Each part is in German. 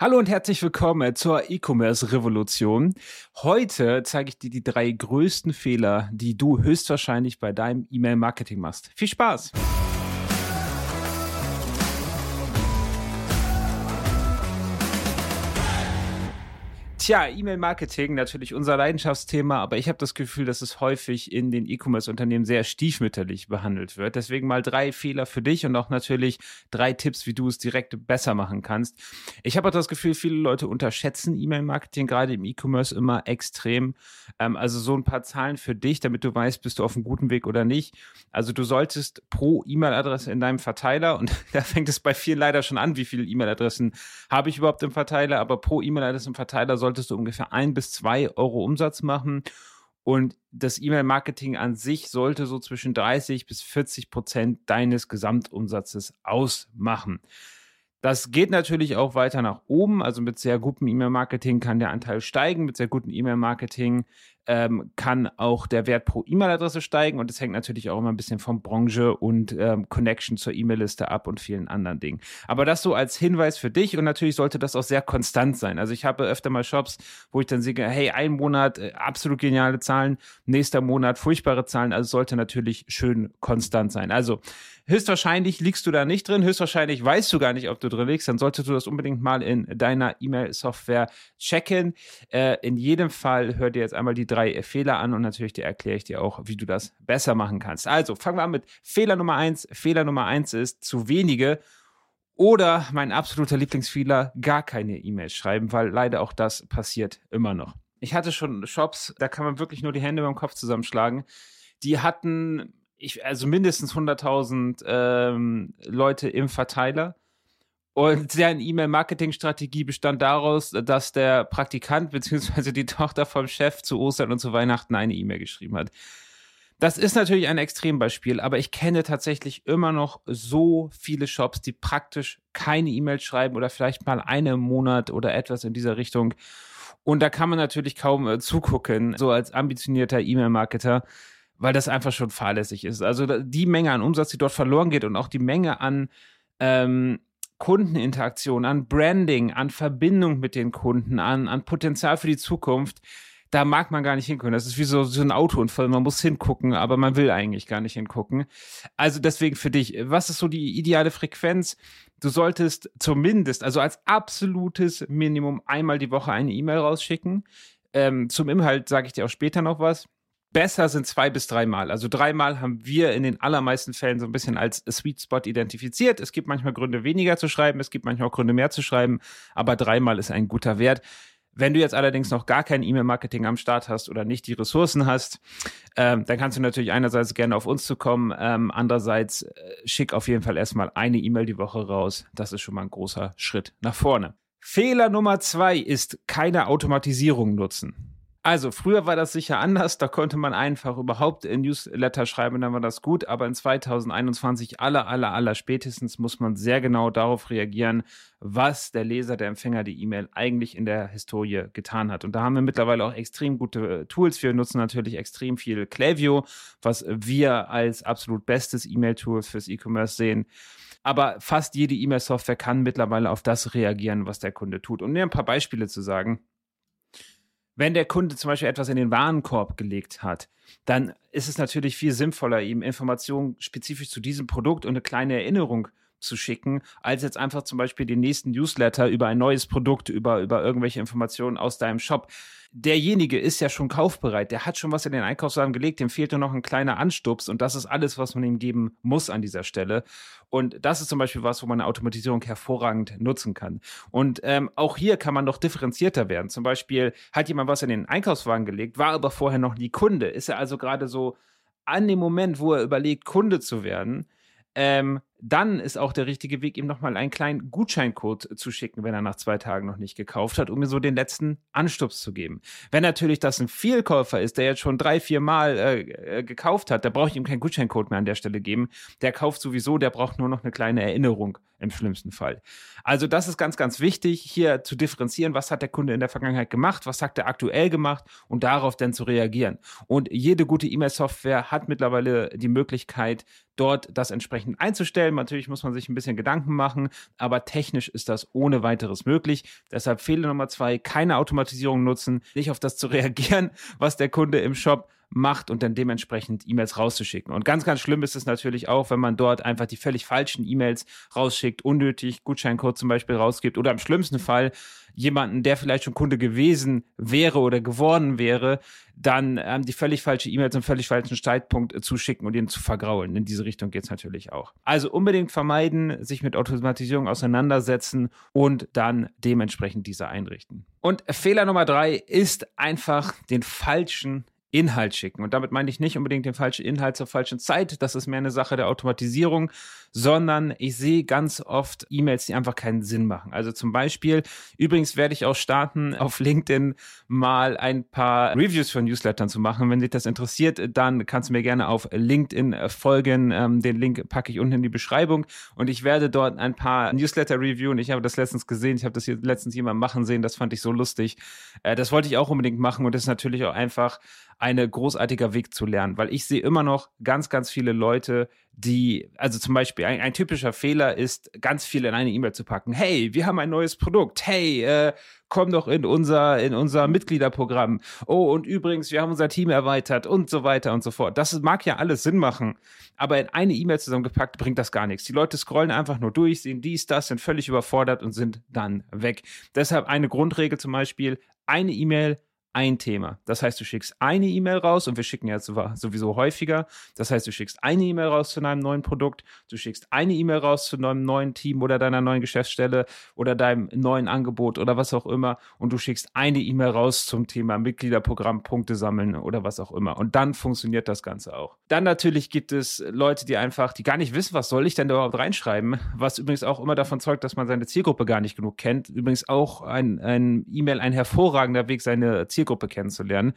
Hallo und herzlich willkommen zur E-Commerce-Revolution. Heute zeige ich dir die drei größten Fehler, die du höchstwahrscheinlich bei deinem E-Mail-Marketing machst. Viel Spaß! Tja, E-Mail-Marketing, natürlich unser Leidenschaftsthema, aber ich habe das Gefühl, dass es häufig in den E-Commerce-Unternehmen sehr stiefmütterlich behandelt wird. Deswegen mal drei Fehler für dich und auch natürlich drei Tipps, wie du es direkt besser machen kannst. Ich habe auch das Gefühl, viele Leute unterschätzen E-Mail-Marketing gerade im E-Commerce immer extrem. Ähm, also so ein paar Zahlen für dich, damit du weißt, bist du auf einem guten Weg oder nicht. Also du solltest pro E-Mail-Adresse in deinem Verteiler, und da fängt es bei vielen leider schon an, wie viele E-Mail-Adressen habe ich überhaupt im Verteiler, aber pro E-Mail-Adresse im Verteiler sollte solltest du ungefähr ein bis zwei Euro Umsatz machen. Und das E-Mail-Marketing an sich sollte so zwischen 30 bis 40 Prozent deines Gesamtumsatzes ausmachen. Das geht natürlich auch weiter nach oben. Also mit sehr gutem E-Mail-Marketing kann der Anteil steigen. Mit sehr gutem E-Mail-Marketing ähm, kann auch der Wert pro E-Mail-Adresse steigen. Und das hängt natürlich auch immer ein bisschen von Branche und ähm, Connection zur E-Mail-Liste ab und vielen anderen Dingen. Aber das so als Hinweis für dich. Und natürlich sollte das auch sehr konstant sein. Also ich habe öfter mal Shops, wo ich dann sehe, hey, ein Monat äh, absolut geniale Zahlen, nächster Monat furchtbare Zahlen. Also sollte natürlich schön konstant sein. Also höchstwahrscheinlich liegst du da nicht drin, höchstwahrscheinlich weißt du gar nicht, ob du drin liegst, dann solltest du das unbedingt mal in deiner E-Mail-Software checken. Äh, in jedem Fall hör dir jetzt einmal die drei Fehler an und natürlich erkläre ich dir auch, wie du das besser machen kannst. Also fangen wir an mit Fehler Nummer eins. Fehler Nummer eins ist zu wenige oder mein absoluter Lieblingsfehler, gar keine E-Mails schreiben, weil leider auch das passiert immer noch. Ich hatte schon Shops, da kann man wirklich nur die Hände beim Kopf zusammenschlagen. Die hatten ich, also mindestens 100.000 ähm, Leute im Verteiler. Und deren E-Mail-Marketing-Strategie bestand daraus, dass der Praktikant bzw. die Tochter vom Chef zu Ostern und zu Weihnachten eine E-Mail geschrieben hat. Das ist natürlich ein Extrembeispiel, aber ich kenne tatsächlich immer noch so viele Shops, die praktisch keine E-Mail schreiben oder vielleicht mal eine im Monat oder etwas in dieser Richtung. Und da kann man natürlich kaum äh, zugucken, so als ambitionierter E-Mail-Marketer weil das einfach schon fahrlässig ist. Also die Menge an Umsatz, die dort verloren geht und auch die Menge an ähm, Kundeninteraktion, an Branding, an Verbindung mit den Kunden, an, an Potenzial für die Zukunft, da mag man gar nicht hingucken. Das ist wie so, so ein Autounfall. Man muss hingucken, aber man will eigentlich gar nicht hingucken. Also deswegen für dich, was ist so die ideale Frequenz? Du solltest zumindest, also als absolutes Minimum einmal die Woche eine E-Mail rausschicken. Ähm, zum Inhalt sage ich dir auch später noch was besser sind zwei bis dreimal. Also dreimal haben wir in den allermeisten Fällen so ein bisschen als Sweet Spot identifiziert. Es gibt manchmal Gründe, weniger zu schreiben, es gibt manchmal auch Gründe, mehr zu schreiben, aber dreimal ist ein guter Wert. Wenn du jetzt allerdings noch gar kein E-Mail-Marketing am Start hast oder nicht die Ressourcen hast, ähm, dann kannst du natürlich einerseits gerne auf uns zu kommen, ähm, andererseits äh, schick auf jeden Fall erstmal eine E-Mail die Woche raus. Das ist schon mal ein großer Schritt nach vorne. Fehler Nummer zwei ist keine Automatisierung nutzen. Also, früher war das sicher anders. Da konnte man einfach überhaupt in Newsletter schreiben, dann war das gut. Aber in 2021, aller, aller, aller spätestens, muss man sehr genau darauf reagieren, was der Leser, der Empfänger die E-Mail eigentlich in der Historie getan hat. Und da haben wir mittlerweile auch extrem gute äh, Tools. Wir nutzen natürlich extrem viel Klaviyo, was wir als absolut bestes E-Mail-Tool fürs E-Commerce sehen. Aber fast jede E-Mail-Software kann mittlerweile auf das reagieren, was der Kunde tut. Um mir ein paar Beispiele zu sagen. Wenn der Kunde zum Beispiel etwas in den Warenkorb gelegt hat, dann ist es natürlich viel sinnvoller, ihm Informationen spezifisch zu diesem Produkt und eine kleine Erinnerung zu schicken, als jetzt einfach zum Beispiel den nächsten Newsletter über ein neues Produkt, über, über irgendwelche Informationen aus deinem Shop derjenige ist ja schon kaufbereit, der hat schon was in den Einkaufswagen gelegt, dem fehlt nur noch ein kleiner Anstups und das ist alles, was man ihm geben muss an dieser Stelle. Und das ist zum Beispiel was, wo man eine Automatisierung hervorragend nutzen kann. Und ähm, auch hier kann man noch differenzierter werden. Zum Beispiel hat jemand was in den Einkaufswagen gelegt, war aber vorher noch nie Kunde. Ist er also gerade so an dem Moment, wo er überlegt, Kunde zu werden, ähm, dann ist auch der richtige Weg, ihm nochmal einen kleinen Gutscheincode zu schicken, wenn er nach zwei Tagen noch nicht gekauft hat, um mir so den letzten Anstups zu geben. Wenn natürlich das ein Vielkäufer ist, der jetzt schon drei, vier Mal äh, äh gekauft hat, da brauche ich ihm keinen Gutscheincode mehr an der Stelle geben. Der kauft sowieso, der braucht nur noch eine kleine Erinnerung im schlimmsten Fall. Also das ist ganz, ganz wichtig, hier zu differenzieren, was hat der Kunde in der Vergangenheit gemacht, was hat er aktuell gemacht und darauf dann zu reagieren. Und jede gute E-Mail-Software hat mittlerweile die Möglichkeit, dort das entsprechend einzustellen umstellen. Natürlich muss man sich ein bisschen Gedanken machen, aber technisch ist das ohne weiteres möglich. Deshalb Fehler Nummer zwei, keine Automatisierung nutzen, nicht auf das zu reagieren, was der Kunde im Shop macht und dann dementsprechend E-Mails rauszuschicken. Und ganz, ganz schlimm ist es natürlich auch, wenn man dort einfach die völlig falschen E-Mails rausschickt, unnötig Gutscheincode zum Beispiel rausgibt oder im schlimmsten Fall jemanden, der vielleicht schon Kunde gewesen wäre oder geworden wäre, dann ähm, die völlig falsche E-Mail zum völlig falschen Zeitpunkt äh, zuschicken und ihn zu vergraulen. In diese Richtung geht es natürlich auch. Also unbedingt vermeiden, sich mit Automatisierung auseinandersetzen und dann dementsprechend diese einrichten. Und Fehler Nummer drei ist einfach den falschen Inhalt schicken. Und damit meine ich nicht unbedingt den falschen Inhalt zur falschen Zeit. Das ist mehr eine Sache der Automatisierung, sondern ich sehe ganz oft E-Mails, die einfach keinen Sinn machen. Also zum Beispiel, übrigens werde ich auch starten, auf LinkedIn mal ein paar Reviews von Newslettern zu machen. Wenn dich das interessiert, dann kannst du mir gerne auf LinkedIn folgen. Ähm, den Link packe ich unten in die Beschreibung und ich werde dort ein paar Newsletter reviewen. Ich habe das letztens gesehen. Ich habe das hier letztens jemand machen sehen. Das fand ich so lustig. Äh, das wollte ich auch unbedingt machen und das ist natürlich auch einfach ein großartiger Weg zu lernen, weil ich sehe immer noch ganz, ganz viele Leute, die, also zum Beispiel ein, ein typischer Fehler ist, ganz viel in eine E-Mail zu packen. Hey, wir haben ein neues Produkt. Hey, äh, komm doch in unser, in unser Mitgliederprogramm. Oh, und übrigens, wir haben unser Team erweitert und so weiter und so fort. Das mag ja alles Sinn machen, aber in eine E-Mail zusammengepackt bringt das gar nichts. Die Leute scrollen einfach nur durch, sehen dies, das, sind völlig überfordert und sind dann weg. Deshalb eine Grundregel zum Beispiel, eine E-Mail ein Thema. Das heißt, du schickst eine E-Mail raus und wir schicken ja sowieso häufiger. Das heißt, du schickst eine E-Mail raus zu einem neuen Produkt, du schickst eine E-Mail raus zu einem neuen Team oder deiner neuen Geschäftsstelle oder deinem neuen Angebot oder was auch immer und du schickst eine E-Mail raus zum Thema Mitgliederprogramm, Punkte sammeln oder was auch immer. Und dann funktioniert das Ganze auch. Dann natürlich gibt es Leute, die einfach, die gar nicht wissen, was soll ich denn da überhaupt reinschreiben, was übrigens auch immer davon zeugt, dass man seine Zielgruppe gar nicht genug kennt. Übrigens auch ein, ein E-Mail ein hervorragender Weg, seine Zielgruppe Zielgruppe kennenzulernen.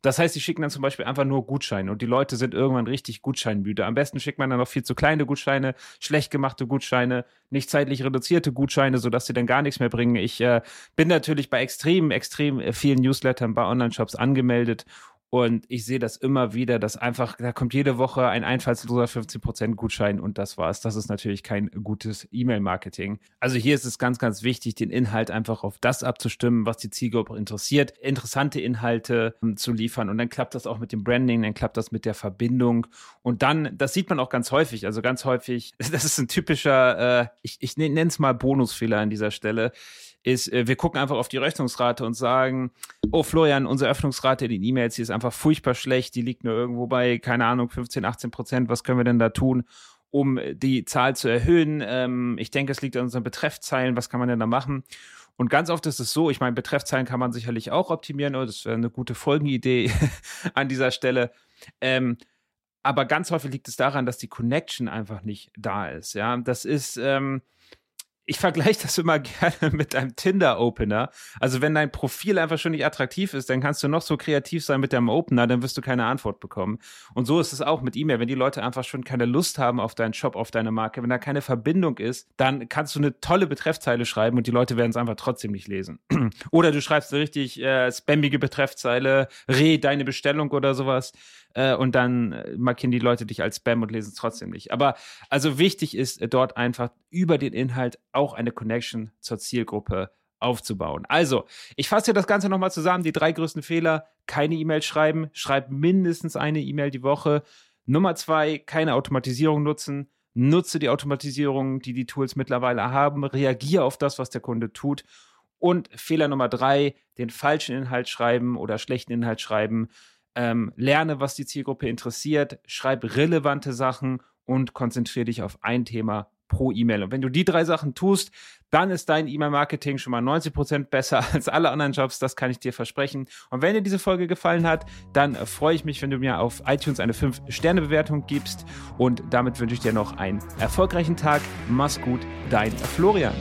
Das heißt, sie schicken dann zum Beispiel einfach nur Gutscheine und die Leute sind irgendwann richtig gutscheinmüde. Am besten schickt man dann noch viel zu kleine Gutscheine, schlecht gemachte Gutscheine, nicht zeitlich reduzierte Gutscheine, sodass sie dann gar nichts mehr bringen. Ich äh, bin natürlich bei extrem, extrem vielen Newslettern bei Online-Shops angemeldet und ich sehe das immer wieder, dass einfach, da kommt jede Woche ein einfallsloser 15% Gutschein und das war's. Das ist natürlich kein gutes E-Mail-Marketing. Also hier ist es ganz, ganz wichtig, den Inhalt einfach auf das abzustimmen, was die Zielgruppe interessiert, interessante Inhalte um, zu liefern. Und dann klappt das auch mit dem Branding, dann klappt das mit der Verbindung. Und dann, das sieht man auch ganz häufig, also ganz häufig, das ist ein typischer, äh, ich, ich nenne es mal Bonusfehler an dieser Stelle ist, äh, wir gucken einfach auf die Öffnungsrate und sagen, oh Florian, unsere Öffnungsrate in den E-Mails, die ist einfach furchtbar schlecht, die liegt nur irgendwo bei, keine Ahnung, 15, 18 Prozent, was können wir denn da tun? um die Zahl zu erhöhen. Ähm, ich denke, es liegt an unseren Betreffzeilen. Was kann man denn da machen? Und ganz oft ist es so, ich meine, Betreffzeilen kann man sicherlich auch optimieren, oder das wäre eine gute Folgenidee an dieser Stelle. Ähm, aber ganz häufig liegt es daran, dass die Connection einfach nicht da ist. Ja, das ist, ähm, ich vergleiche das immer gerne mit einem Tinder-Opener. Also wenn dein Profil einfach schon nicht attraktiv ist, dann kannst du noch so kreativ sein mit deinem Opener, dann wirst du keine Antwort bekommen. Und so ist es auch mit E-Mail. Wenn die Leute einfach schon keine Lust haben auf deinen Shop, auf deine Marke, wenn da keine Verbindung ist, dann kannst du eine tolle Betreffzeile schreiben und die Leute werden es einfach trotzdem nicht lesen. oder du schreibst eine richtig äh, spammige Betreffzeile, re deine Bestellung oder sowas äh, und dann äh, markieren die Leute dich als Spam und lesen es trotzdem nicht. Aber also wichtig ist äh, dort einfach über den Inhalt auch eine Connection zur Zielgruppe aufzubauen. Also, ich fasse das Ganze nochmal zusammen. Die drei größten Fehler, keine E-Mail schreiben, schreib mindestens eine E-Mail die Woche. Nummer zwei, keine Automatisierung nutzen. Nutze die Automatisierung, die die Tools mittlerweile haben. Reagiere auf das, was der Kunde tut. Und Fehler Nummer drei, den falschen Inhalt schreiben oder schlechten Inhalt schreiben ähm, lerne, was die Zielgruppe interessiert, schreib relevante Sachen und konzentriere dich auf ein Thema pro E-Mail. Und wenn du die drei Sachen tust, dann ist dein E-Mail-Marketing schon mal 90 Prozent besser als alle anderen Jobs. Das kann ich dir versprechen. Und wenn dir diese Folge gefallen hat, dann freue ich mich, wenn du mir auf iTunes eine 5-Sterne-Bewertung gibst. Und damit wünsche ich dir noch einen erfolgreichen Tag. Mach's gut, dein Florian.